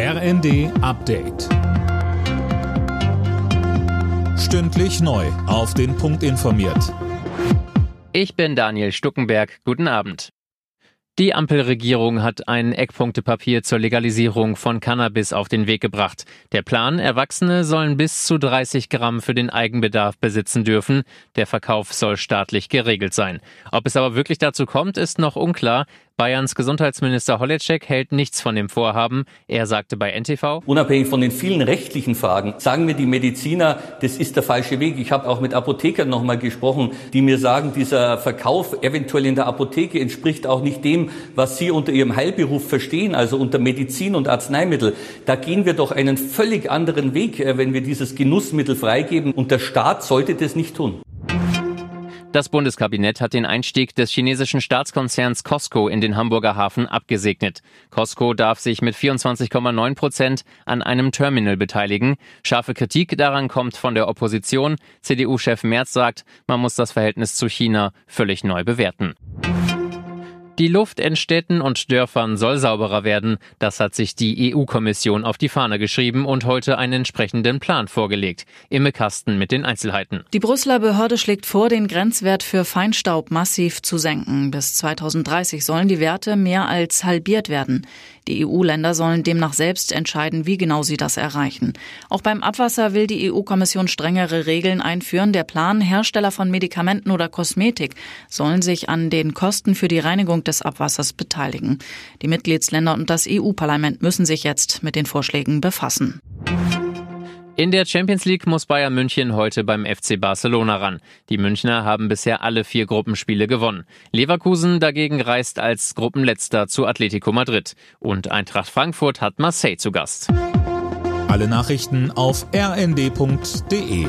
RND Update. Stündlich neu. Auf den Punkt informiert. Ich bin Daniel Stuckenberg. Guten Abend. Die Ampelregierung hat ein Eckpunktepapier zur Legalisierung von Cannabis auf den Weg gebracht. Der Plan, Erwachsene sollen bis zu 30 Gramm für den Eigenbedarf besitzen dürfen. Der Verkauf soll staatlich geregelt sein. Ob es aber wirklich dazu kommt, ist noch unklar. Bayerns Gesundheitsminister Holleczek hält nichts von dem Vorhaben. Er sagte bei NTV, Unabhängig von den vielen rechtlichen Fragen sagen mir die Mediziner, das ist der falsche Weg. Ich habe auch mit Apothekern nochmal gesprochen, die mir sagen, dieser Verkauf eventuell in der Apotheke entspricht auch nicht dem, was sie unter ihrem Heilberuf verstehen, also unter Medizin und Arzneimittel. Da gehen wir doch einen völlig anderen Weg, äh, wenn wir dieses Genussmittel freigeben. Und der Staat sollte das nicht tun. Das Bundeskabinett hat den Einstieg des chinesischen Staatskonzerns Costco in den Hamburger Hafen abgesegnet. Costco darf sich mit 24,9 Prozent an einem Terminal beteiligen. Scharfe Kritik daran kommt von der Opposition. CDU-Chef Merz sagt, man muss das Verhältnis zu China völlig neu bewerten. Die Luft in Städten und Dörfern soll sauberer werden. Das hat sich die EU-Kommission auf die Fahne geschrieben und heute einen entsprechenden Plan vorgelegt. Imme Kasten mit den Einzelheiten. Die Brüsseler Behörde schlägt vor, den Grenzwert für Feinstaub massiv zu senken. Bis 2030 sollen die Werte mehr als halbiert werden. Die EU-Länder sollen demnach selbst entscheiden, wie genau sie das erreichen. Auch beim Abwasser will die EU-Kommission strengere Regeln einführen. Der Plan, Hersteller von Medikamenten oder Kosmetik sollen sich an den Kosten für die Reinigung des Abwassers beteiligen. Die Mitgliedsländer und das EU-Parlament müssen sich jetzt mit den Vorschlägen befassen. In der Champions League muss Bayern München heute beim FC Barcelona ran. Die Münchner haben bisher alle vier Gruppenspiele gewonnen. Leverkusen dagegen reist als Gruppenletzter zu Atletico Madrid. Und Eintracht Frankfurt hat Marseille zu Gast. Alle Nachrichten auf rnd.de